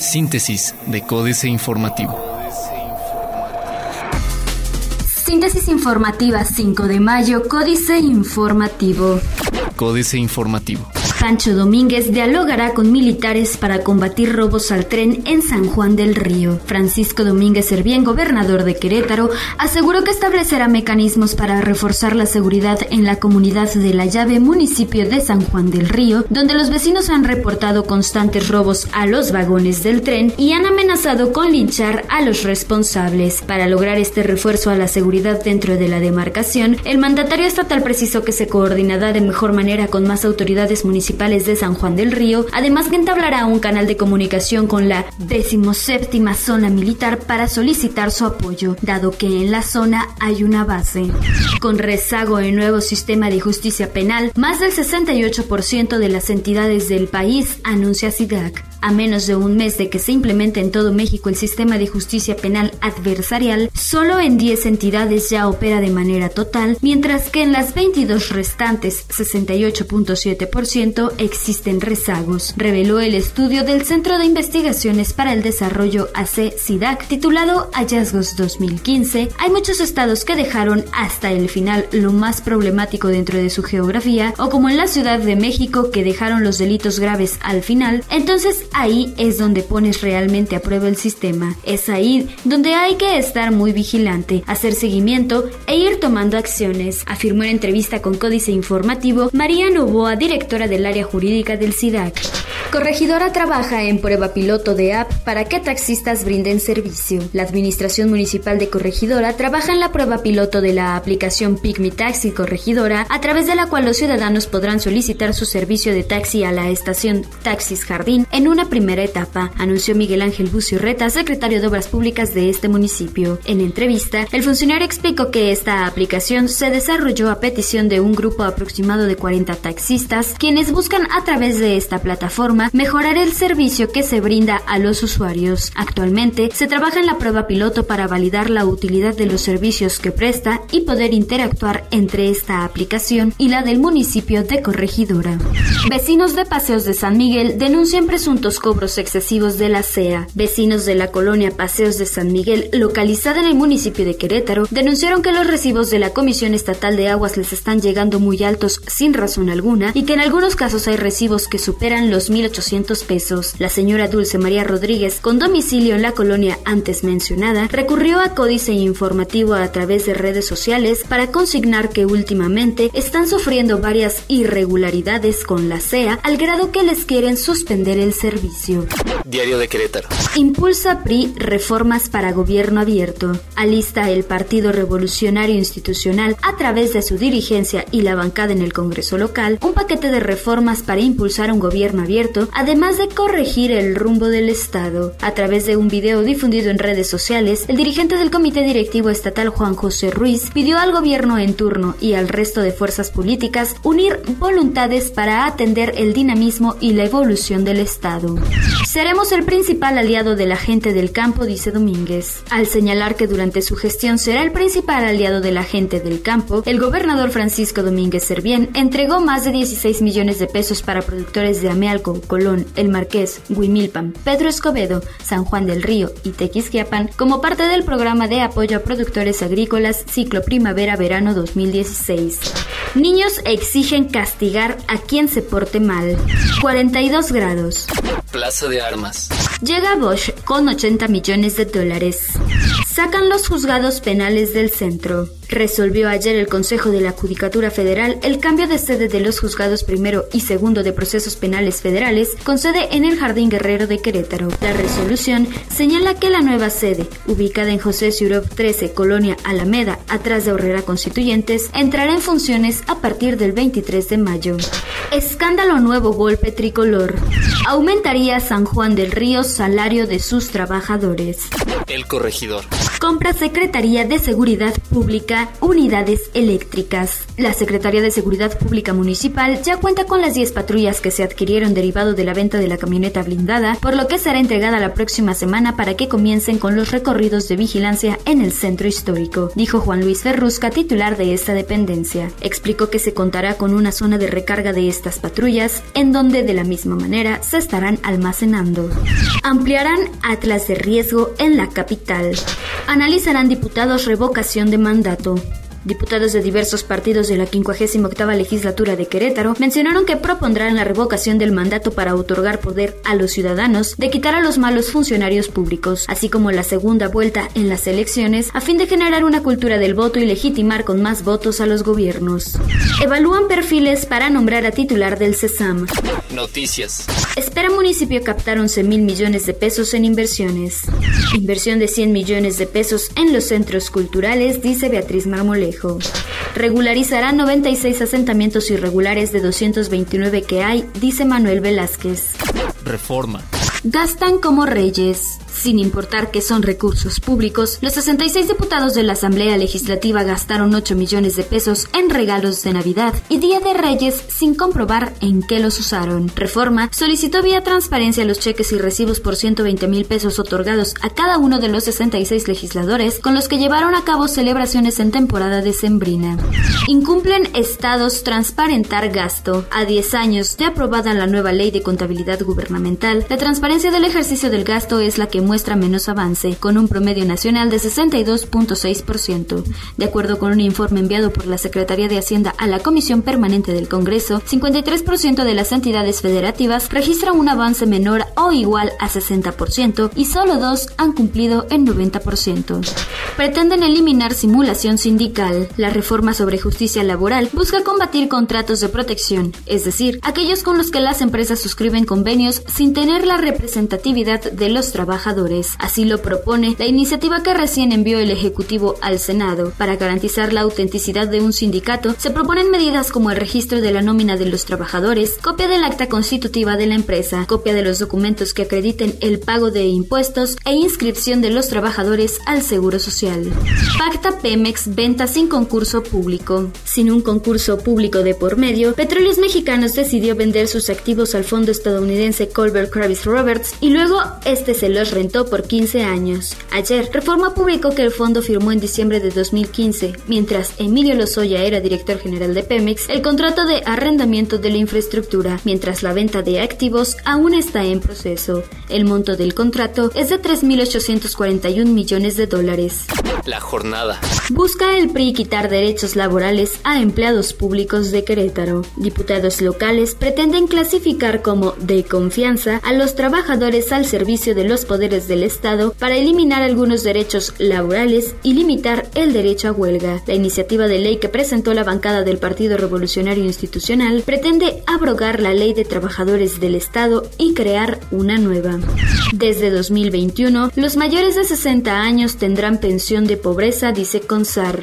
Síntesis de Códice Informativo. Síntesis informativa 5 de mayo, Códice Informativo. Códice Informativo. Pancho Domínguez dialogará con militares para combatir robos al tren en San Juan del Río. Francisco Domínguez Servién, gobernador de Querétaro, aseguró que establecerá mecanismos para reforzar la seguridad en la comunidad de La Llave, municipio de San Juan del Río, donde los vecinos han reportado constantes robos a los vagones del tren y han amenazado con linchar a los responsables. Para lograr este refuerzo a la seguridad dentro de la demarcación, el mandatario estatal precisó que se coordinará de mejor manera con más autoridades municipales de San Juan del Río, además que entablará un canal de comunicación con la 17 zona militar para solicitar su apoyo, dado que en la zona hay una base. Con rezago en nuevo sistema de justicia penal, más del 68% de las entidades del país anuncia SIDAC. A menos de un mes de que se implemente en todo México el sistema de justicia penal adversarial, solo en 10 entidades ya opera de manera total, mientras que en las 22 restantes, 68.7%, existen rezagos, reveló el estudio del Centro de Investigaciones para el Desarrollo AC-SIDAC titulado Hallazgos 2015. Hay muchos estados que dejaron hasta el final lo más problemático dentro de su geografía, o como en la Ciudad de México que dejaron los delitos graves al final, entonces ahí es donde pones realmente a prueba el sistema. Es ahí donde hay que estar muy vigilante, hacer seguimiento e ir tomando acciones, afirmó en entrevista con Códice Informativo María Novoa, directora del área jurídica del SIDAC. Corregidora trabaja en prueba piloto de app para que taxistas brinden servicio. La Administración Municipal de Corregidora trabaja en la prueba piloto de la aplicación Pigmi Taxi Corregidora, a través de la cual los ciudadanos podrán solicitar su servicio de taxi a la estación Taxis Jardín en una primera etapa, anunció Miguel Ángel Bucio Reta, secretario de Obras Públicas de este municipio. En entrevista, el funcionario explicó que esta aplicación se desarrolló a petición de un grupo aproximado de 40 taxistas, quienes buscan a través de esta plataforma mejorar el servicio que se brinda a los usuarios. Actualmente se trabaja en la prueba piloto para validar la utilidad de los servicios que presta y poder interactuar entre esta aplicación y la del municipio de Corregidora. Vecinos de Paseos de San Miguel denuncian presuntos cobros excesivos de la CEA. Vecinos de la colonia Paseos de San Miguel, localizada en el municipio de Querétaro, denunciaron que los recibos de la Comisión Estatal de Aguas les están llegando muy altos sin razón alguna y que en algunos casos hay recibos que superan los mil 800 pesos. La señora Dulce María Rodríguez, con domicilio en la colonia antes mencionada, recurrió a Códice Informativo a través de redes sociales para consignar que últimamente están sufriendo varias irregularidades con la CEA al grado que les quieren suspender el servicio. Diario de Querétaro. Impulsa PRI reformas para gobierno abierto. Alista el Partido Revolucionario Institucional a través de su dirigencia y la bancada en el Congreso local un paquete de reformas para impulsar un gobierno abierto además de corregir el rumbo del Estado. A través de un video difundido en redes sociales, el dirigente del Comité Directivo Estatal Juan José Ruiz pidió al gobierno en turno y al resto de fuerzas políticas unir voluntades para atender el dinamismo y la evolución del Estado. Seremos el principal aliado de la gente del campo, dice Domínguez. Al señalar que durante su gestión será el principal aliado de la gente del campo, el gobernador Francisco Domínguez Servién entregó más de 16 millones de pesos para productores de Amealco, Colón, El Marqués, Huimilpan, Pedro Escobedo, San Juan del Río y Tequisquiapan como parte del programa de apoyo a productores agrícolas Ciclo Primavera-Verano 2016. Niños exigen castigar a quien se porte mal. 42 grados. Plaza de Armas. Llega Bosch con 80 millones de dólares. Sacan los juzgados penales del centro. Resolvió ayer el Consejo de la Judicatura Federal el cambio de sede de los juzgados primero y segundo de procesos penales federales con sede en el Jardín Guerrero de Querétaro. La resolución señala que la nueva sede, ubicada en José Ciurov 13, Colonia Alameda, atrás de Horrera Constituyentes, entrará en funciones a partir del 23 de mayo. Escándalo nuevo golpe tricolor. Aumentaría San Juan del Río salario de sus trabajadores. El corregidor. Compra Secretaría de Seguridad Pública unidades eléctricas. La Secretaría de Seguridad Pública Municipal ya cuenta con las 10 patrullas que se adquirieron derivado de la venta de la camioneta blindada, por lo que será entregada la próxima semana para que comiencen con los recorridos de vigilancia en el centro histórico, dijo Juan Luis Ferrusca, titular de esta dependencia. Explicó que se contará con una zona de recarga de estas patrullas, en donde de la misma manera se estarán almacenando. Ampliarán atlas de riesgo en la capital. Analizarán diputados revocación de mandato. Diputados de diversos partidos de la 58 legislatura de Querétaro mencionaron que propondrán la revocación del mandato para otorgar poder a los ciudadanos de quitar a los malos funcionarios públicos, así como la segunda vuelta en las elecciones a fin de generar una cultura del voto y legitimar con más votos a los gobiernos. Evalúan perfiles para nombrar a titular del CESAM. Noticias. Espera municipio captar 11 mil millones de pesos en inversiones. Inversión de 100 millones de pesos en los centros culturales, dice Beatriz Marmolejo. Regularizará 96 asentamientos irregulares de 229 que hay, dice Manuel Velázquez. Reforma. Gastan como reyes. Sin importar que son recursos públicos, los 66 diputados de la Asamblea Legislativa gastaron 8 millones de pesos en regalos de Navidad y Día de Reyes sin comprobar en qué los usaron. Reforma solicitó vía transparencia los cheques y recibos por 120 mil pesos otorgados a cada uno de los 66 legisladores con los que llevaron a cabo celebraciones en temporada decembrina. Incumplen estados transparentar gasto. A 10 años de aprobada la nueva ley de contabilidad gubernamental, la transparencia del ejercicio del gasto es la que muestra menos avance, con un promedio nacional de 62.6%. De acuerdo con un informe enviado por la Secretaría de Hacienda a la Comisión Permanente del Congreso, 53% de las entidades federativas registran un avance menor o igual a 60% y solo dos han cumplido el 90%. Pretenden eliminar simulación sindical. La reforma sobre justicia laboral busca combatir contratos de protección, es decir, aquellos con los que las empresas suscriben convenios sin tener la representatividad de los trabajadores Así lo propone la iniciativa que recién envió el Ejecutivo al Senado. Para garantizar la autenticidad de un sindicato, se proponen medidas como el registro de la nómina de los trabajadores, copia del acta constitutiva de la empresa, copia de los documentos que acrediten el pago de impuestos e inscripción de los trabajadores al Seguro Social. Pacta Pemex venta sin concurso público. Sin un concurso público de por medio, Petróleos Mexicanos decidió vender sus activos al fondo estadounidense Colbert Kravis Roberts y luego este se los rentó por 15 años. Ayer, Reforma publicó que el fondo firmó en diciembre de 2015, mientras Emilio Lozoya era director general de Pemex, el contrato de arrendamiento de la infraestructura, mientras la venta de activos aún está en proceso. El monto del contrato es de 3.841 millones de dólares. La jornada. Busca el PRI quitar derechos laborales a empleados públicos de Querétaro. Diputados locales pretenden clasificar como de confianza a los trabajadores al servicio de los poderes del Estado para eliminar algunos derechos laborales y limitar el derecho a huelga. La iniciativa de ley que presentó la bancada del Partido Revolucionario Institucional pretende abrogar la ley de trabajadores del Estado y crear una nueva. Desde 2021, los mayores de 60 años tendrán pensión de pobreza, dice CONSAR.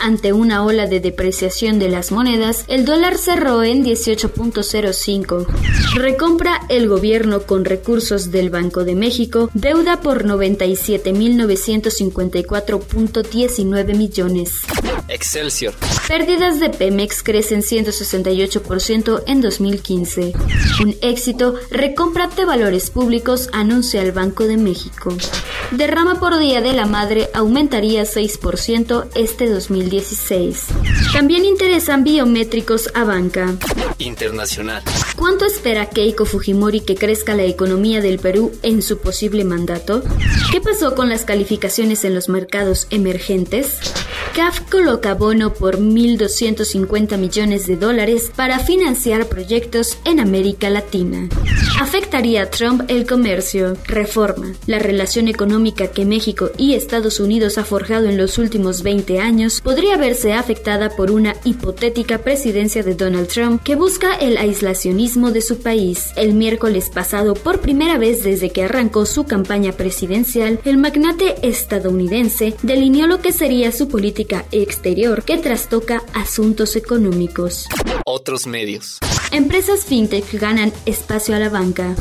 Ante una ola de depreciación de las monedas, el dólar cerró en 18.05. Recompra el gobierno con recursos del Banco de México Deuda por 97.954.19 millones. Excelsior. Pérdidas de Pemex crecen 168% en 2015. Un éxito, recompra de valores públicos, anuncia el Banco de México. Derrama por Día de la Madre aumentaría 6% este 2016. También interesan biométricos a banca. Internacional. ¿Cuánto espera Keiko Fujimori que crezca la economía del Perú en su posible mandato? ¿Qué pasó con las calificaciones en los mercados emergentes? CAF coloca bono por 1.250 millones de dólares para financiar proyectos en América Latina. ¿Afectaría a Trump el comercio? Reforma. La relación económica que México y Estados Unidos ha forjado en los últimos 20 años podría verse afectada por una hipotética presidencia de Donald Trump que busca el aislacionismo de su país. El miércoles pasado, por primera vez desde que arrancó su campaña presidencial, el magnate estadounidense delineó lo que sería su política exterior que trastoca asuntos económicos. Otros medios. Empresas fintech ganan espacio a la banca.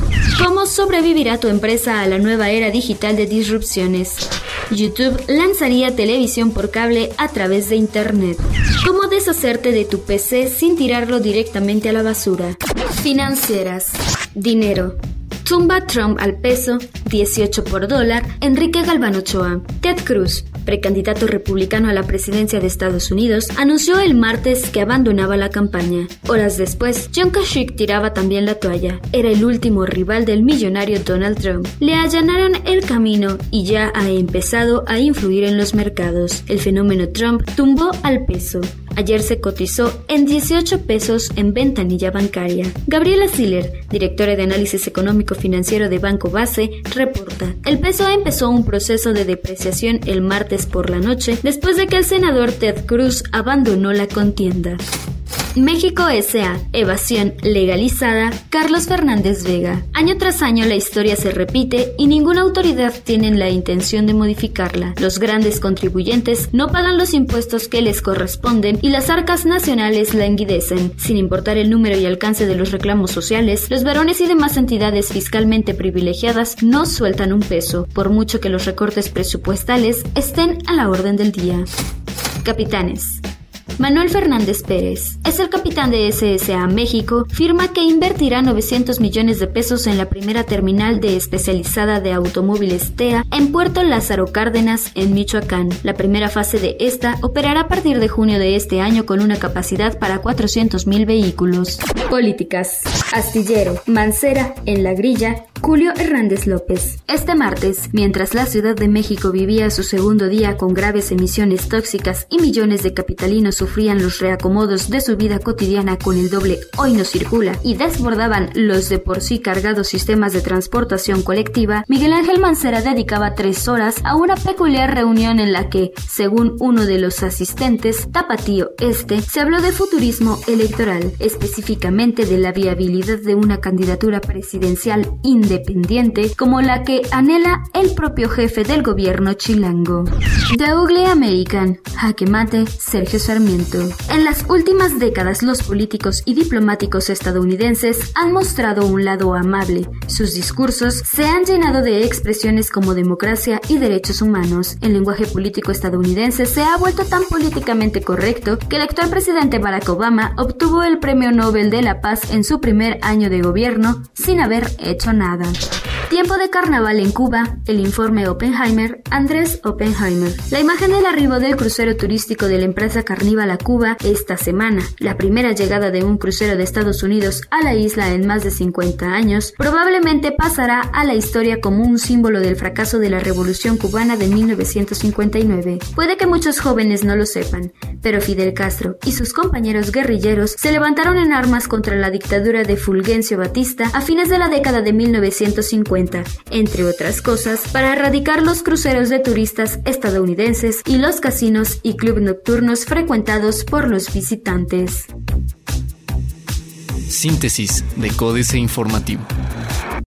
¿Cómo sobrevivirá tu empresa a la nueva era digital de disrupciones? YouTube lanzaría televisión por cable a través de Internet. ¿Cómo deshacerte de tu PC sin tirarlo directamente a la basura? Financieras. Dinero. Tumba Trump al peso, 18 por dólar, Enrique Galván Ochoa. Ted Cruz, precandidato republicano a la presidencia de Estados Unidos, anunció el martes que abandonaba la campaña. Horas después, John Kasich tiraba también la toalla. Era el último rival del millonario Donald Trump. Le allanaron el camino y ya ha empezado a influir en los mercados. El fenómeno Trump tumbó al peso. Ayer se cotizó en 18 pesos en ventanilla bancaria. Gabriela Siller, directora de análisis económico financiero de Banco Base, reporta. El peso empezó un proceso de depreciación el martes por la noche después de que el senador Ted Cruz abandonó la contienda. México S.A. Evasión legalizada. Carlos Fernández Vega. Año tras año la historia se repite y ninguna autoridad tiene la intención de modificarla. Los grandes contribuyentes no pagan los impuestos que les corresponden y las arcas nacionales languidecen. Sin importar el número y alcance de los reclamos sociales, los varones y demás entidades fiscalmente privilegiadas no sueltan un peso, por mucho que los recortes presupuestales estén a la orden del día. Capitanes. Manuel Fernández Pérez es el capitán de SSA México, firma que invertirá 900 millones de pesos en la primera terminal de especializada de automóviles TEA en Puerto Lázaro Cárdenas, en Michoacán. La primera fase de esta operará a partir de junio de este año con una capacidad para 400 mil vehículos. Políticas. Astillero. Mancera. En la grilla. Julio Hernández López. Este martes, mientras la Ciudad de México vivía su segundo día con graves emisiones tóxicas y millones de capitalinos sufrían los reacomodos de su vida cotidiana con el doble hoy no circula y desbordaban los de por sí cargados sistemas de transportación colectiva, Miguel Ángel Mancera dedicaba tres horas a una peculiar reunión en la que, según uno de los asistentes, Tapatío Este, se habló de futurismo electoral, específicamente de la viabilidad de una candidatura presidencial independiente como la que anhela el propio jefe del gobierno chilango. The Ugly American, jaque Sergio Sarmiento. En las últimas décadas los políticos y diplomáticos estadounidenses han mostrado un lado amable. Sus discursos se han llenado de expresiones como democracia y derechos humanos. El lenguaje político estadounidense se ha vuelto tan políticamente correcto que el actual presidente Barack Obama obtuvo el Premio Nobel de la Paz en su primer año de gobierno sin haber hecho nada. Tiempo de carnaval en Cuba, el informe Oppenheimer, Andrés Oppenheimer. La imagen del arribo del crucero turístico de la empresa carníval a Cuba esta semana, la primera llegada de un crucero de Estados Unidos a la isla en más de 50 años, probablemente pasará a la historia como un símbolo del fracaso de la Revolución cubana de 1959. Puede que muchos jóvenes no lo sepan, pero Fidel Castro y sus compañeros guerrilleros se levantaron en armas contra la dictadura de Fulgencio Batista a fines de la década de 1950 entre otras cosas, para erradicar los cruceros de turistas estadounidenses y los casinos y clubes nocturnos frecuentados por los visitantes. Síntesis de Códice Informativo.